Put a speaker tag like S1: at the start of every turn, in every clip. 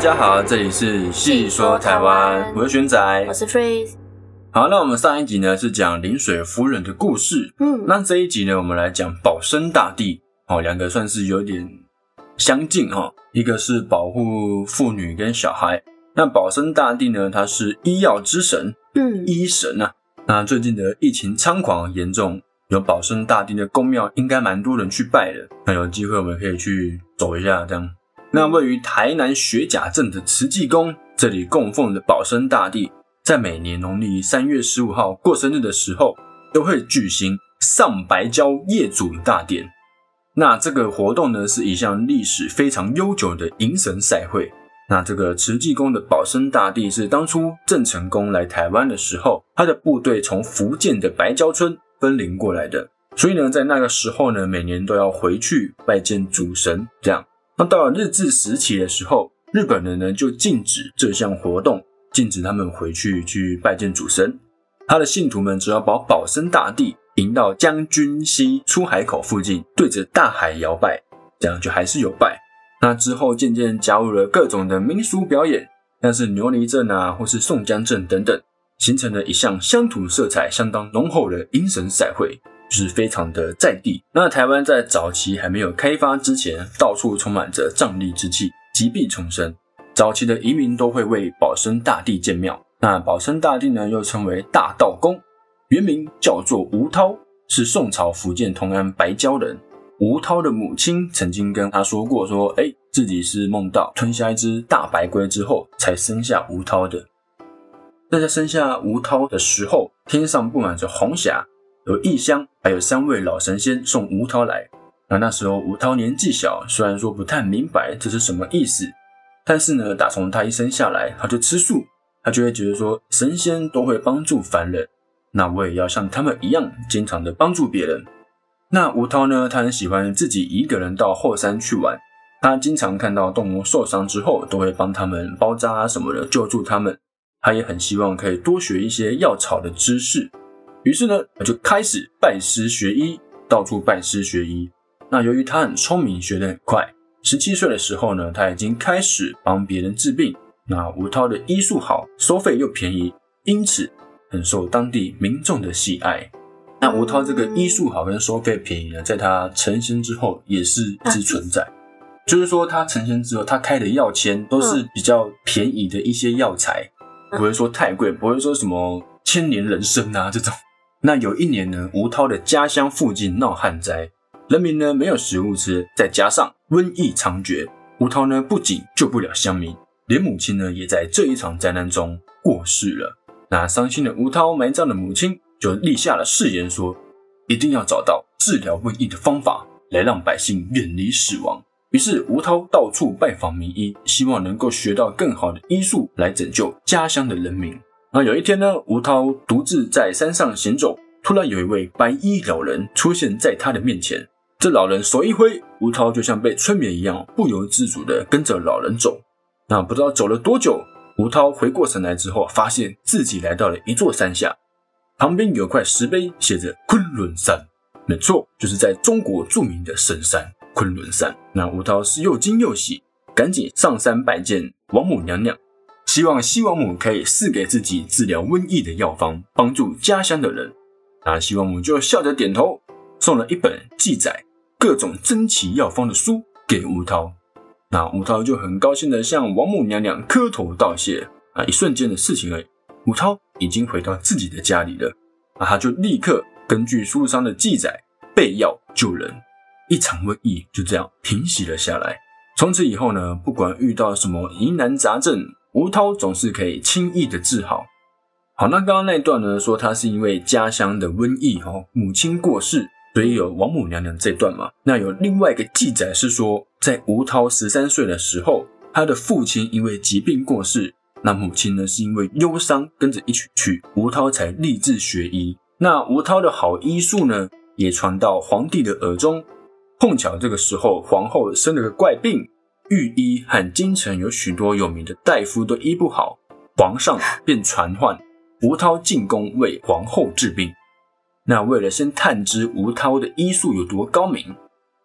S1: 家好，这里是细说台湾，我是玄仔，
S2: 我是 Freeze。
S1: 好，那我们上一集呢是讲临水夫人的故事，
S2: 嗯，
S1: 那这一集呢我们来讲保生大帝，哦，两个算是有点相近哈，一个是保护妇女跟小孩，那保生大帝呢他是医药之神，
S2: 嗯，
S1: 医神啊。那最近的疫情猖狂严重，有保生大帝的宫庙应该蛮多人去拜的，那有机会我们可以去走一下这样。那位于台南学甲镇的慈济宫，这里供奉的保生大帝，在每年农历三月十五号过生日的时候，都会举行上白蕉业主大典。那这个活动呢，是一项历史非常悠久的迎神赛会。那这个慈济宫的保生大帝是当初郑成功来台湾的时候，他的部队从福建的白蕉村分灵过来的，所以呢，在那个时候呢，每年都要回去拜见主神，这样。那到了日治时期的时候，日本人呢就禁止这项活动，禁止他们回去去拜见主神。他的信徒们只要把保生大帝迎到将军溪出海口附近，对着大海摇拜，这样就还是有拜。那之后渐渐加入了各种的民俗表演，像是牛犁镇啊，或是宋江镇等等，形成了一项乡土色彩相当浓厚的阴神赛会。就是非常的在地。那台湾在早期还没有开发之前，到处充满着瘴疠之气，疾病丛生。早期的移民都会为保生大帝建庙。那保生大帝呢，又称为大道公，原名叫做吴涛，是宋朝福建同安白蕉人。吴涛的母亲曾经跟他说过，说，哎，自己是梦到吞下一只大白龟之后，才生下吴涛的。在生下吴涛的时候，天上布满着红霞。有异香，还有三位老神仙送吴涛来。那那时候吴涛年纪小，虽然说不太明白这是什么意思，但是呢，打从他一生下来，他就吃素，他就会觉得说神仙都会帮助凡人，那我也要像他们一样，经常的帮助别人。那吴涛呢，他很喜欢自己一个人到后山去玩，他经常看到动物受伤之后，都会帮他们包扎啊什么的，救助他们。他也很希望可以多学一些药草的知识。于是呢，他就开始拜师学医，到处拜师学医。那由于他很聪明，学得很快，十七岁的时候呢，他已经开始帮别人治病。那吴涛的医术好，收费又便宜，因此很受当地民众的喜爱。那吴涛这个医术好跟收费便宜呢，在他成仙之后也是一直存在。就是说，他成仙之后，他开的药签都是比较便宜的一些药材，不会说太贵，不会说什么千年人参啊这种。那有一年呢，吴涛的家乡附近闹旱灾，人民呢没有食物吃，再加上瘟疫猖獗，吴涛呢不仅救不了乡民，连母亲呢也在这一场灾难中过世了。那伤心的吴涛埋葬了母亲，就立下了誓言，说一定要找到治疗瘟疫的方法，来让百姓远离死亡。于是吴涛到处拜访名医，希望能够学到更好的医术，来拯救家乡的人民。那有一天呢，吴涛独自在山上行走，突然有一位白衣老人出现在他的面前。这老人手一挥，吴涛就像被催眠一样，不由自主地跟着老人走。那不知道走了多久，吴涛回过神来之后，发现自己来到了一座山下，旁边有块石碑，写着“昆仑山”。没错，就是在中国著名的神山昆仑山。那吴涛是又惊又喜，赶紧上山拜见王母娘娘。希望西王母可以赐给自己治疗瘟疫的药方，帮助家乡的人。那西王母就笑着点头，送了一本记载各种珍奇药方的书给吴涛。那吴涛就很高兴的向王母娘娘磕头道谢。啊，一瞬间的事情而已。吴涛已经回到自己的家里了。那他就立刻根据书上的记载备药救人，一场瘟疫就这样平息了下来。从此以后呢，不管遇到什么疑难杂症，吴涛总是可以轻易的治好。好，那刚刚那段呢，说他是因为家乡的瘟疫，哈，母亲过世，所以有王母娘娘这段嘛。那有另外一个记载是说，在吴涛十三岁的时候，他的父亲因为疾病过世，那母亲呢是因为忧伤跟着一起去，吴涛才立志学医。那吴涛的好医术呢，也传到皇帝的耳中。碰巧这个时候，皇后生了个怪病。御医和京城有许多有名的大夫都医不好，皇上便传唤吴涛进宫为皇后治病。那为了先探知吴涛的医术有多高明，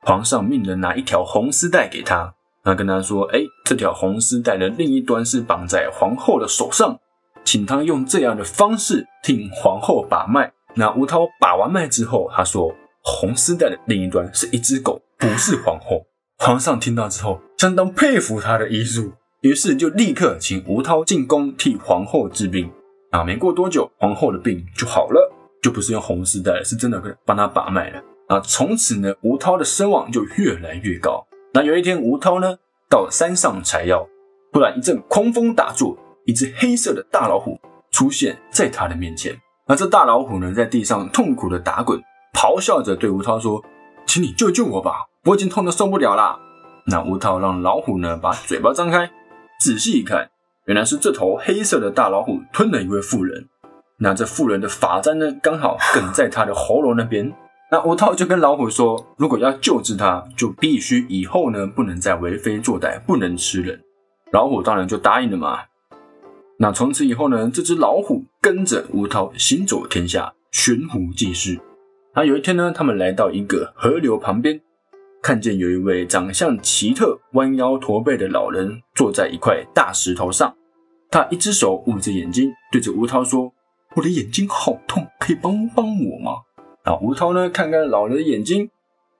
S1: 皇上命人拿一条红丝带给他，那跟他说：“哎，这条红丝带的另一端是绑在皇后的手上，请他用这样的方式替皇后把脉。”那吴涛把完脉之后，他说：“红丝带的另一端是一只狗，不是皇后。”皇上听到之后，相当佩服他的医术，于是就立刻请吴涛进宫替皇后治病。啊，没过多久，皇后的病就好了，就不是用红丝带，是真的帮他把脉了。啊，从此呢，吴涛的声望就越来越高。那有一天，吴涛呢到山上采药，突然一阵狂风大作，一只黑色的大老虎出现在他的面前。那这大老虎呢，在地上痛苦的打滚，咆哮着对吴涛说：“请你救救我吧，我已经痛得受不了啦。”那吴涛让老虎呢把嘴巴张开，仔细一看，原来是这头黑色的大老虎吞了一位妇人。那这妇人的发簪呢，刚好梗在他的喉咙那边。那吴涛就跟老虎说：“如果要救治他，就必须以后呢不能再为非作歹，不能吃人。”老虎当然就答应了嘛。那从此以后呢，这只老虎跟着吴涛行走天下，悬壶济世。那有一天呢，他们来到一个河流旁边，看见有一位长相奇特、弯腰驼背的老人坐在一块大石头上。他一只手捂着眼睛，对着吴涛说：“我的眼睛好痛，可以帮帮我吗？”啊，吴涛呢，看看老人的眼睛，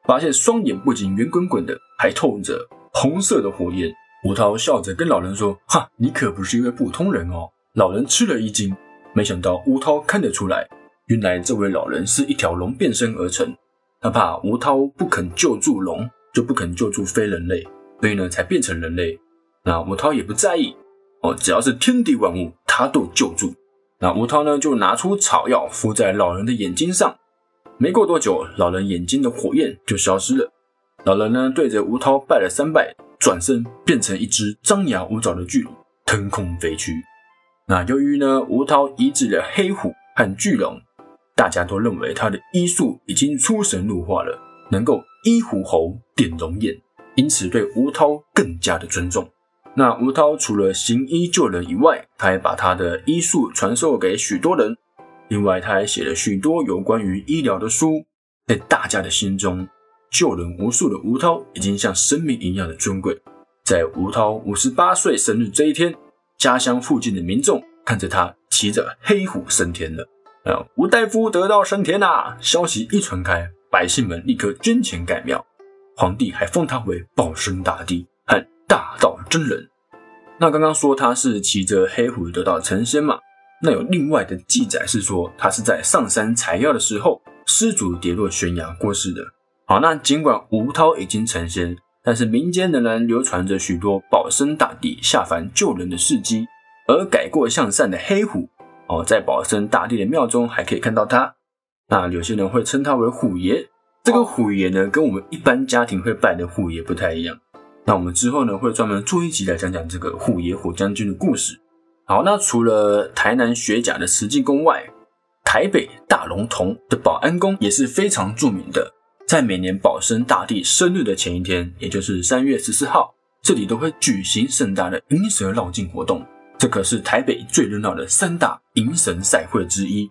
S1: 发现双眼不仅圆滚滚的，还透着红色的火焰。吴涛笑着跟老人说：“哈，你可不是一位普通人哦。”老人吃了一惊，没想到吴涛看得出来，原来这位老人是一条龙变身而成。他怕吴涛不肯救助龙，就不肯救助非人类，所以呢才变成人类。那吴涛也不在意哦，只要是天地万物，他都救助。那吴涛呢就拿出草药敷在老人的眼睛上，没过多久，老人眼睛的火焰就消失了。老人呢对着吴涛拜了三拜。转身变成一只张牙舞爪的巨龙，腾空飞去。那由于呢，吴涛移植了黑虎和巨龙，大家都认为他的医术已经出神入化了，能够医虎喉、点龙眼，因此对吴涛更加的尊重。那吴涛除了行医救人以外，他还把他的医术传授给许多人。另外，他还写了许多有关于医疗的书，在大家的心中。救人无数的吴涛已经像生命一样的尊贵。在吴涛五十八岁生日这一天，家乡附近的民众看着他骑着黑虎升天了。啊，吴大夫得道升天呐！消息一传开，百姓们立刻捐钱盖庙，皇帝还封他为保生大帝和大道真人。那刚刚说他是骑着黑虎得道成仙嘛？那有另外的记载是说，他是在上山采药的时候失足跌落悬崖过世的。好，那尽管吴涛已经成仙，但是民间仍然流传着许多保生大帝下凡救人的事迹。而改过向善的黑虎，哦，在保生大帝的庙中还可以看到他。那有些人会称他为虎爷。这个虎爷呢，跟我们一般家庭会拜的虎爷不太一样。那我们之后呢，会专门做一集来讲讲这个虎爷虎将军的故事。好，那除了台南学甲的慈济宫外，台北大龙峒的保安宫也是非常著名的。在每年保生大帝生日的前一天，也就是三月十四号，这里都会举行盛大的银蛇绕境活动。这可是台北最热闹的三大迎神赛会之一。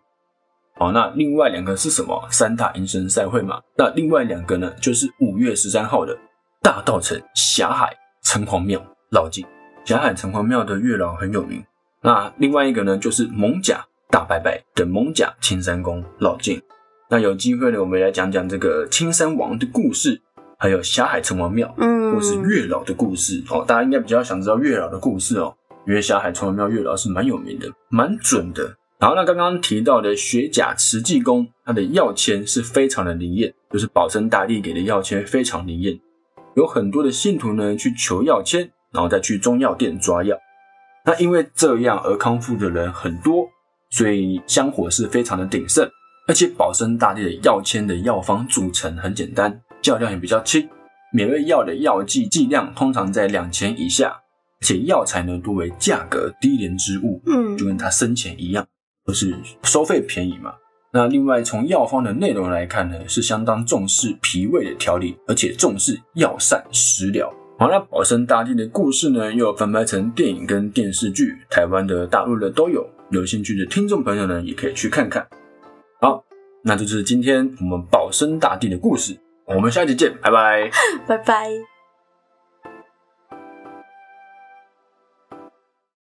S1: 好，那另外两个是什么？三大迎神赛会嘛？那另外两个呢？就是五月十三号的大道城霞海城隍庙绕境。霞海城隍庙的月老很有名。那另外一个呢，就是蒙甲大拜拜的蒙甲青山宫绕境。那有机会呢，我们来讲讲这个青山王的故事，还有霞海城隍庙，嗯，或是月老的故事哦。大家应该比较想知道月老的故事哦，因为霞海城隍庙月老是蛮有名的，蛮准的。然后那刚刚提到的雪甲慈济宫，它的药签是非常的灵验，就是保生大帝给的药签非常灵验，有很多的信徒呢去求药签，然后再去中药店抓药。那因为这样而康复的人很多，所以香火是非常的鼎盛。而且保生大帝的药签的药方组成很简单，药量也比较轻，每味药的药剂剂量通常在两钱以下，且药材呢多为价格低廉之物，嗯，就跟他生前一样，都是收费便宜嘛。那另外从药方的内容来看呢，是相当重视脾胃的调理，而且重视药膳食疗。好，那保生大帝的故事呢，又翻拍成电影跟电视剧，台湾的、大陆的都有，有兴趣的听众朋友呢，也可以去看看。好，那就是今天我们保生大帝的故事。我们下期见，拜拜，
S2: 拜拜。